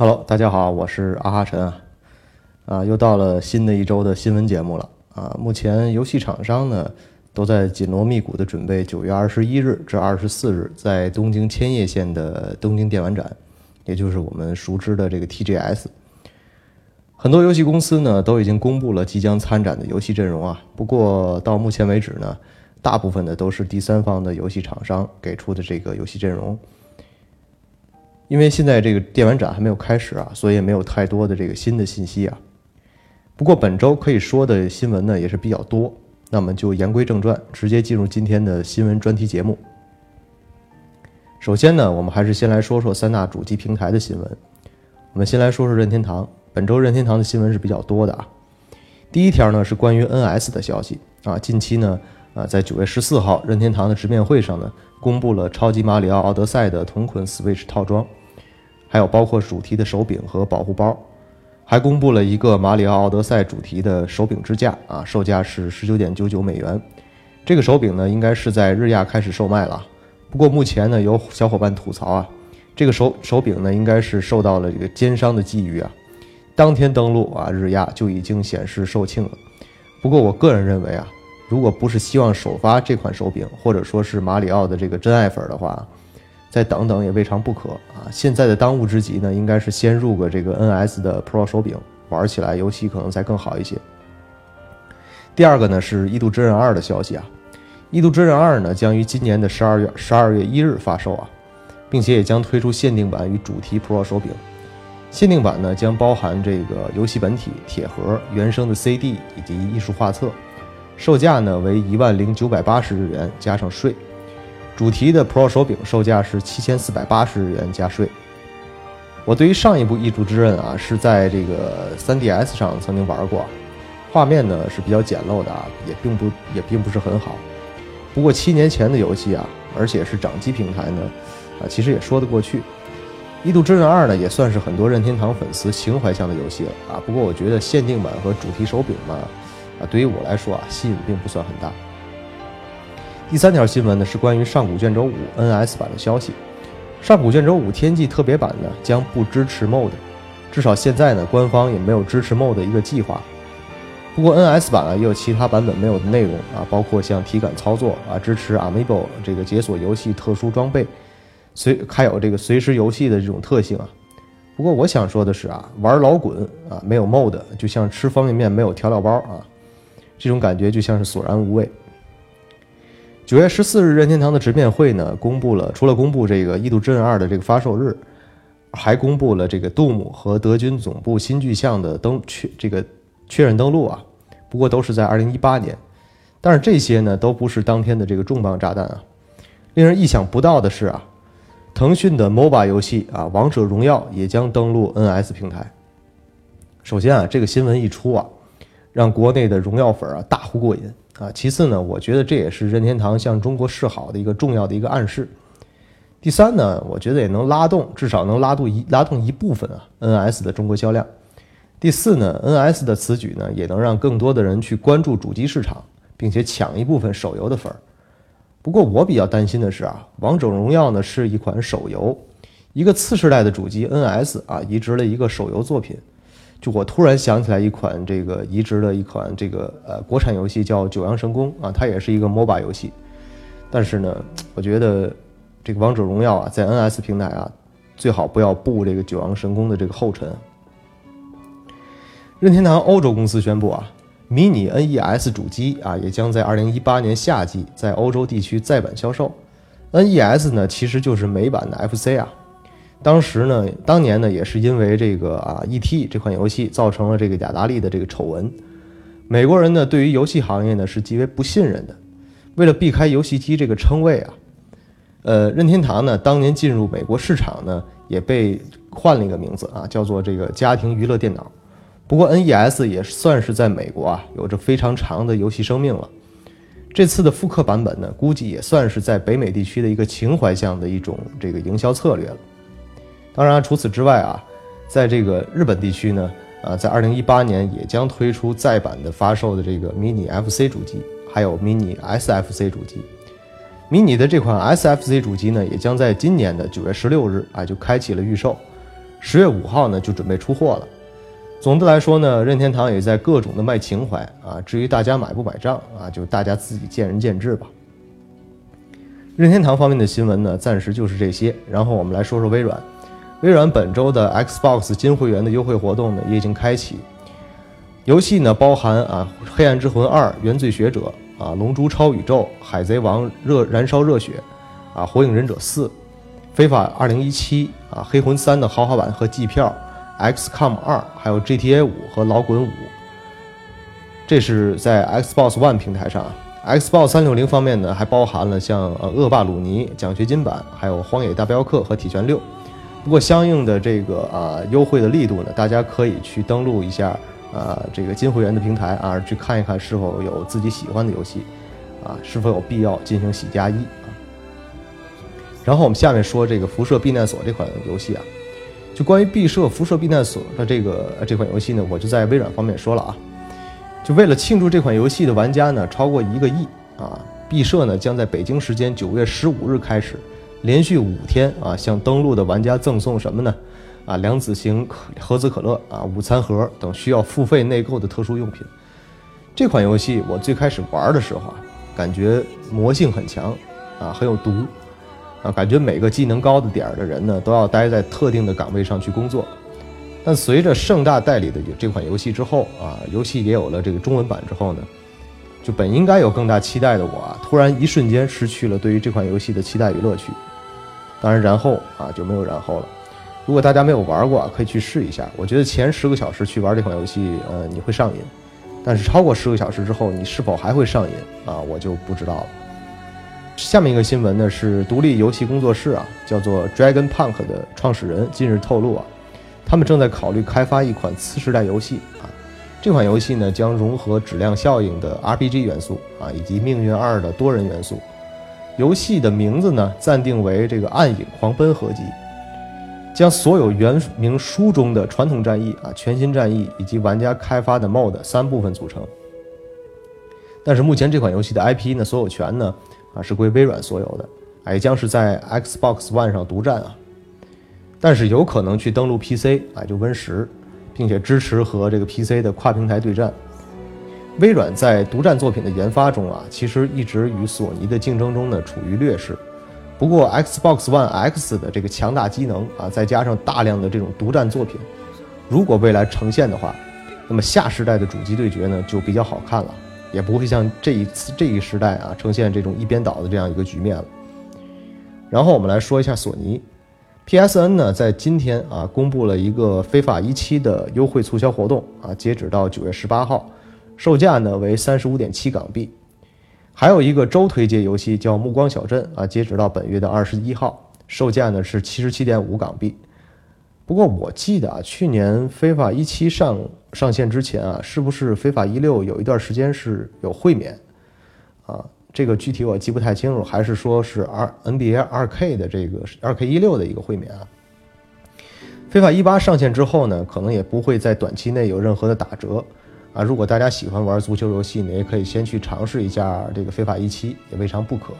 Hello，大家好，我是阿哈陈啊，啊，又到了新的一周的新闻节目了啊。目前游戏厂商呢都在紧锣密鼓的准备九月二十一日至二十四日在东京千叶县的东京电玩展，也就是我们熟知的这个 TGS。很多游戏公司呢都已经公布了即将参展的游戏阵容啊，不过到目前为止呢，大部分的都是第三方的游戏厂商给出的这个游戏阵容。因为现在这个电玩展还没有开始啊，所以也没有太多的这个新的信息啊。不过本周可以说的新闻呢也是比较多，那么就言归正传，直接进入今天的新闻专题节目。首先呢，我们还是先来说说三大主机平台的新闻。我们先来说说任天堂，本周任天堂的新闻是比较多的啊。第一条呢是关于 NS 的消息啊，近期呢啊在九月十四号任天堂的直面会上呢，公布了超级马里奥奥德赛的同捆 Switch 套装。还有包括主题的手柄和保护包，还公布了一个马里奥奥德赛主题的手柄支架啊，售价是十九点九九美元。这个手柄呢，应该是在日亚开始售卖了。不过目前呢，有小伙伴吐槽啊，这个手手柄呢，应该是受到了这个奸商的觊觎啊。当天登陆啊，日亚就已经显示售罄了。不过我个人认为啊，如果不是希望首发这款手柄，或者说是马里奥的这个真爱粉的话。再等等也未尝不可啊！现在的当务之急呢，应该是先入个这个 NS 的 Pro 手柄，玩起来游戏可能才更好一些。第二个呢是《异度之刃二》的消息啊，《异度之刃二》呢将于今年的十二月十二月一日发售啊，并且也将推出限定版与主题 Pro 手柄。限定版呢将包含这个游戏本体、铁盒、原生的 CD 以及艺术画册，售价呢为一万零九百八十日元加上税。主题的 Pro 手柄售价是七千四百八十日元加税。我对于上一部《异度之刃》啊，是在这个 3DS 上曾经玩过，画面呢是比较简陋的啊，也并不也并不是很好。不过七年前的游戏啊，而且是掌机平台呢，啊，其实也说得过去。《异度之刃二》呢，也算是很多任天堂粉丝情怀向的游戏了啊。不过我觉得限定版和主题手柄嘛，啊，对于我来说啊，吸引并不算很大。第三条新闻呢是关于上古卷轴五 NS 版的消息。上古卷轴五天际特别版呢将不支持 MOD，至少现在呢官方也没有支持 MOD 的一个计划。不过 NS 版啊也有其他版本没有的内容啊，包括像体感操作啊，支持 Amiibo 这个解锁游戏特殊装备，随还有这个随时游戏的这种特性啊。不过我想说的是啊，玩老滚啊没有 MOD，就像吃方便面没有调料包啊，这种感觉就像是索然无味。九月十四日，任天堂的直面会呢，公布了除了公布这个《异度之刃二》的这个发售日，还公布了这个杜姆和德军总部新巨像的登确这个确认登陆啊。不过都是在二零一八年，但是这些呢都不是当天的这个重磅炸弹啊。令人意想不到的是啊，腾讯的 MOBA 游戏啊《王者荣耀》也将登陆 NS 平台。首先啊，这个新闻一出啊，让国内的荣耀粉啊大呼过瘾。啊，其次呢，我觉得这也是任天堂向中国示好的一个重要的一个暗示。第三呢，我觉得也能拉动，至少能拉动一拉动一部分啊 NS 的中国销量。第四呢，NS 的此举呢，也能让更多的人去关注主机市场，并且抢一部分手游的粉儿。不过我比较担心的是啊，王者荣耀呢是一款手游，一个次世代的主机 NS 啊移植了一个手游作品。就我突然想起来一款这个移植的一款这个呃国产游戏叫《九阳神功》啊，它也是一个 MOBA 游戏，但是呢，我觉得这个《王者荣耀》啊，在 NS 平台啊，最好不要步这个《九阳神功》的这个后尘。任天堂欧洲公司宣布啊，迷你 NES 主机啊，也将在2018年夏季在欧洲地区再版销售。NES 呢，其实就是美版的 FC 啊。当时呢，当年呢，也是因为这个啊，E.T. 这款游戏造成了这个雅达利的这个丑闻。美国人呢，对于游戏行业呢是极为不信任的。为了避开游戏机这个称谓啊，呃，任天堂呢当年进入美国市场呢也被换了一个名字啊，叫做这个家庭娱乐电脑。不过 N.E.S. 也算是在美国啊有着非常长的游戏生命了。这次的复刻版本呢，估计也算是在北美地区的一个情怀向的一种这个营销策略了。当然，除此之外啊，在这个日本地区呢，啊，在二零一八年也将推出再版的发售的这个迷你 FC 主机，还有迷你 SFC 主机。迷你的这款 SFC 主机呢，也将在今年的九月十六日啊就开启了预售。十月五号呢就准备出货了。总的来说呢，任天堂也在各种的卖情怀啊。至于大家买不买账啊，就大家自己见仁见智吧。任天堂方面的新闻呢，暂时就是这些。然后我们来说说微软。微软本周的 Xbox 金会员的优惠活动呢，也已经开启。游戏呢，包含啊《黑暗之魂二》《原罪学者》啊《龙珠超宇宙》《海贼王热燃烧热血》啊《火影忍者四》《非法二零一七》啊《黑魂三》的豪华版和季票。XCOM 二，还有 GTA 五和老滚五，这是在 Xbox One 平台上。Xbox 三六零方面呢，还包含了像呃恶霸鲁尼奖学金版，还有荒野大镖客和铁拳六。不过相应的这个啊优惠的力度呢，大家可以去登录一下啊这个金会员的平台啊，去看一看是否有自己喜欢的游戏啊，是否有必要进行洗加一啊。然后我们下面说这个辐射避难所这款游戏啊。就关于《毕设辐射避难所》的这个这款游戏呢，我就在微软方面说了啊。就为了庆祝这款游戏的玩家呢超过一个亿啊，毕设呢将在北京时间九月十五日开始，连续五天啊向登录的玩家赠送什么呢？啊，量子型盒子可乐啊，午餐盒等需要付费内购的特殊用品。这款游戏我最开始玩的时候啊，感觉魔性很强啊，很有毒。啊，感觉每个技能高的点儿的人呢，都要待在特定的岗位上去工作。但随着盛大代理的这款游戏之后啊，游戏也有了这个中文版之后呢，就本应该有更大期待的我啊，突然一瞬间失去了对于这款游戏的期待与乐趣。当然，然后啊就没有然后了。如果大家没有玩过，可以去试一下。我觉得前十个小时去玩这款游戏，呃，你会上瘾。但是超过十个小时之后，你是否还会上瘾啊？我就不知道了。下面一个新闻呢，是独立游戏工作室啊，叫做 Dragon Punk 的创始人近日透露啊，他们正在考虑开发一款次时代游戏啊。这款游戏呢，将融合质量效应的 RPG 元素啊，以及命运二的多人元素。游戏的名字呢，暂定为这个暗影狂奔合集，将所有原名书中的传统战役啊、全新战役以及玩家开发的 MOD 三部分组成。但是目前这款游戏的 IP 呢，所有权呢。啊，是归微软所有的，啊也将是在 Xbox One 上独占啊，但是有可能去登陆 PC 啊，就 Win 十，并且支持和这个 PC 的跨平台对战。微软在独占作品的研发中啊，其实一直与索尼的竞争中呢处于劣势。不过 Xbox One X 的这个强大机能啊，再加上大量的这种独占作品，如果未来呈现的话，那么下时代的主机对决呢就比较好看了。也不会像这一次这一时代啊呈现这种一边倒的这样一个局面了。然后我们来说一下索尼，PSN 呢在今天啊公布了一个非法一期的优惠促销活动啊，截止到九月十八号，售价呢为三十五点七港币。还有一个周推介游戏叫《暮光小镇》啊，截止到本月的二十一号，售价呢是七十七点五港币。不过我记得啊，去年非法一期上上线之前啊，是不是非法一六有一段时间是有会免啊？这个具体我记不太清楚，还是说是二 NBA 二 K 的这个二 K 一六的一个会免啊？非法一八上线之后呢，可能也不会在短期内有任何的打折啊。如果大家喜欢玩足球游戏呢，也可以先去尝试一下这个非法一期，也未尝不可。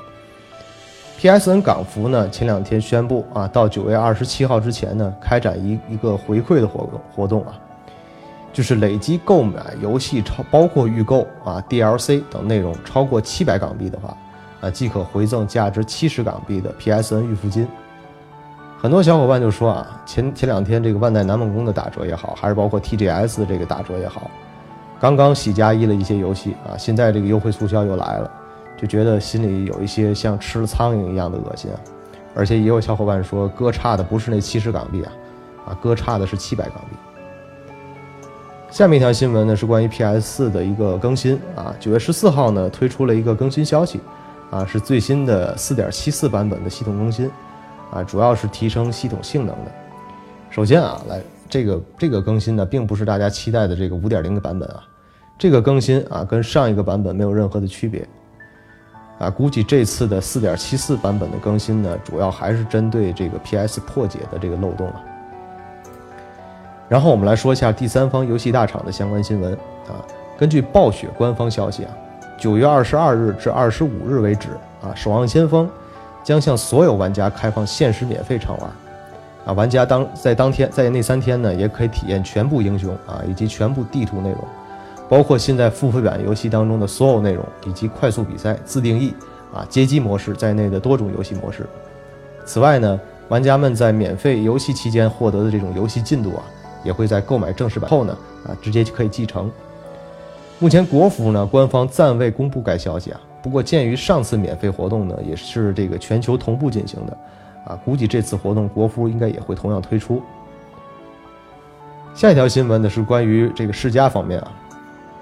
PSN 港服呢，前两天宣布啊，到九月二十七号之前呢，开展一一个回馈的活动活动啊，就是累计购买游戏超包括预购啊 DLC 等内容超过七百港币的话，啊，即可回赠价值七十港币的 PSN 预付金。很多小伙伴就说啊，前前两天这个万代南梦宫的打折也好，还是包括 TGS 的这个打折也好，刚刚喜加一了一些游戏啊，现在这个优惠促销又来了。就觉得心里有一些像吃了苍蝇一样的恶心啊，而且也有小伙伴说哥差的不是那七十港币啊，啊哥差的是七百港币。下面一条新闻呢是关于 PS 四的一个更新啊，九月十四号呢推出了一个更新消息，啊是最新的四点七四版本的系统更新，啊主要是提升系统性能的。首先啊来这个这个更新呢并不是大家期待的这个五点零的版本啊，这个更新啊跟上一个版本没有任何的区别。啊，估计这次的四点七四版本的更新呢，主要还是针对这个 PS 破解的这个漏洞啊。然后我们来说一下第三方游戏大厂的相关新闻啊。根据暴雪官方消息啊，九月二十二日至二十五日为止啊，《守望先锋》将向所有玩家开放限时免费畅玩。啊，玩家当在当天在那三天呢，也可以体验全部英雄啊，以及全部地图内容，包括现在付费版游戏当中的所有内容，以及快速比赛、自定义啊、街机模式在内的多种游戏模式。此外呢，玩家们在免费游戏期间获得的这种游戏进度啊，也会在购买正式版后呢啊，直接就可以继承。目前国服呢，官方暂未公布该消息啊。不过鉴于上次免费活动呢，也是这个全球同步进行的，啊，估计这次活动国服应该也会同样推出。下一条新闻呢是关于这个世嘉方面啊，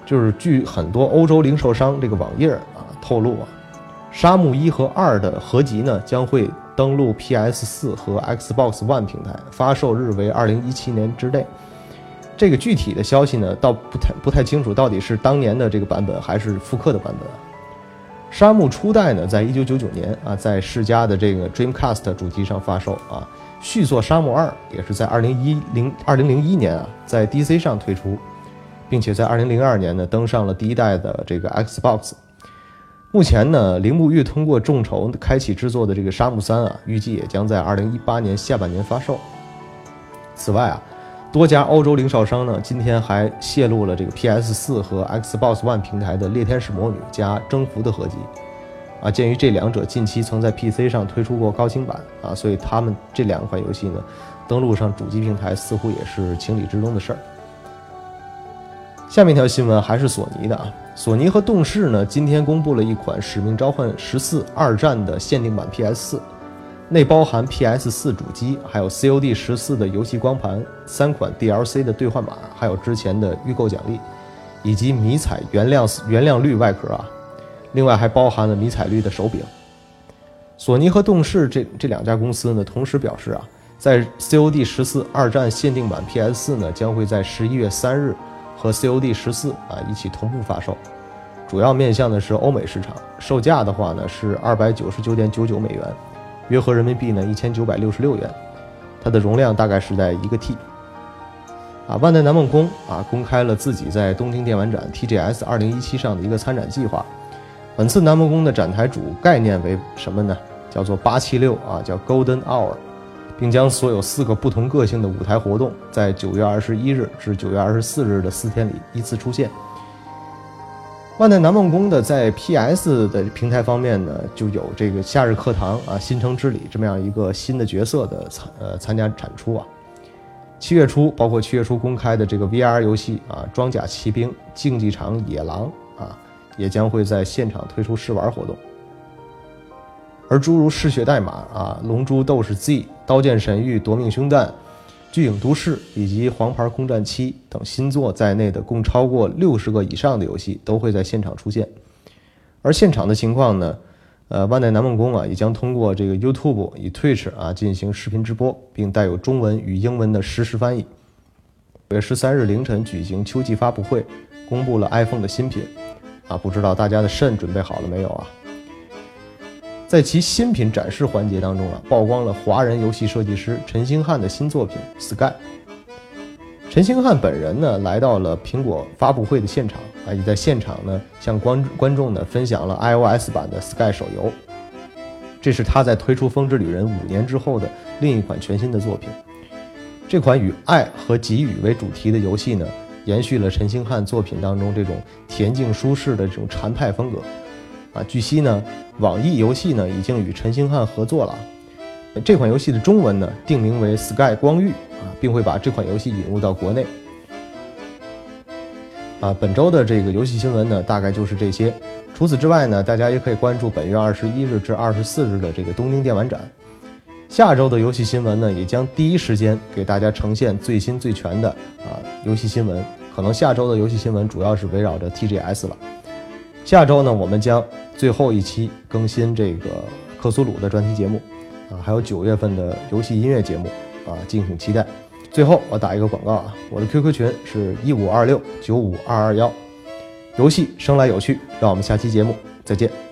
就是据很多欧洲零售商这个网页啊透露啊，《沙漠一》和《二》的合集呢将会登陆 PS 四和 Xbox One 平台，发售日为二零一七年之内。这个具体的消息呢，倒不太不太清楚，到底是当年的这个版本还是复刻的版本啊？沙漠初代呢，在一九九九年啊，在世嘉的这个 Dreamcast 主机上发售啊。续作沙漠二也是在二零一零二零零一年啊，在 DC 上推出，并且在二零零二年呢，登上了第一代的这个 Xbox。目前呢，铃木玉通过众筹开启制作的这个沙漠三啊，预计也将在二零一八年下半年发售。此外啊。多家欧洲零售商呢，今天还泄露了这个 PS 四和 Xbox One 平台的《猎天使魔女》加《征服》的合集。啊，鉴于这两者近期曾在 PC 上推出过高清版啊，所以他们这两款游戏呢，登陆上主机平台似乎也是情理之中的事儿。下面一条新闻还是索尼的啊，索尼和动视呢，今天公布了一款《使命召唤十四：二战》的限定版 PS 四。内包含 PS 四主机，还有 COD 十四的游戏光盘，三款 DLC 的兑换码，还有之前的预购奖励，以及迷彩原亮原亮绿外壳啊。另外还包含了迷彩绿的手柄。索尼和动视这这两家公司呢，同时表示啊，在 COD 十四二战限定版 PS 四呢，将会在十一月三日和 COD 十四啊一起同步发售，主要面向的是欧美市场，售价的话呢是二百九十九点九九美元。约合人民币呢一千九百六十六元，它的容量大概是在一个 T。啊，万代南梦宫啊公开了自己在东京电玩展 TGS 二零一七上的一个参展计划。本次南梦宫的展台主概念为什么呢？叫做八七六啊，叫 Golden Hour，并将所有四个不同个性的舞台活动在九月二十一日至九月二十四日的四天里依次出现。万代南梦宫的在 PS 的平台方面呢，就有这个夏日课堂啊、新城之旅这么样一个新的角色的参呃参加产出啊。七月初，包括七月初公开的这个 VR 游戏啊，装甲骑兵竞技场野狼啊，也将会在现场推出试玩活动。而诸如嗜血代码啊、龙珠斗士 Z、刀剑神域、夺命凶弹。巨影都市以及黄牌空战七等新作在内的共超过六十个以上的游戏都会在现场出现。而现场的情况呢？呃，万代南梦宫啊，也将通过这个 YouTube 以 Twitch 啊进行视频直播，并带有中文与英文的实时翻译。五月十三日凌晨举行秋季发布会，公布了 iPhone 的新品。啊，不知道大家的肾准备好了没有啊？在其新品展示环节当中啊，曝光了华人游戏设计师陈星汉的新作品《Sky》。陈星汉本人呢，来到了苹果发布会的现场啊，也在现场呢向观观众呢分享了 iOS 版的《Sky》手游。这是他在推出《风之旅人》五年之后的另一款全新的作品。这款以爱和给予为主题的游戏呢，延续了陈星汉作品当中这种恬静舒适的这种禅派风格。啊，据悉呢，网易游戏呢已经与陈星汉合作了。这款游戏的中文呢定名为《Sky 光遇》啊，并会把这款游戏引入到国内。啊，本周的这个游戏新闻呢，大概就是这些。除此之外呢，大家也可以关注本月二十一日至二十四日的这个东京电玩展。下周的游戏新闻呢，也将第一时间给大家呈现最新最全的啊游戏新闻。可能下周的游戏新闻主要是围绕着 TGS 了。下周呢，我们将最后一期更新这个克苏鲁的专题节目，啊，还有九月份的游戏音乐节目，啊，敬请期待。最后我打一个广告啊，我的 QQ 群是一五二六九五二二幺，游戏生来有趣，让我们下期节目再见。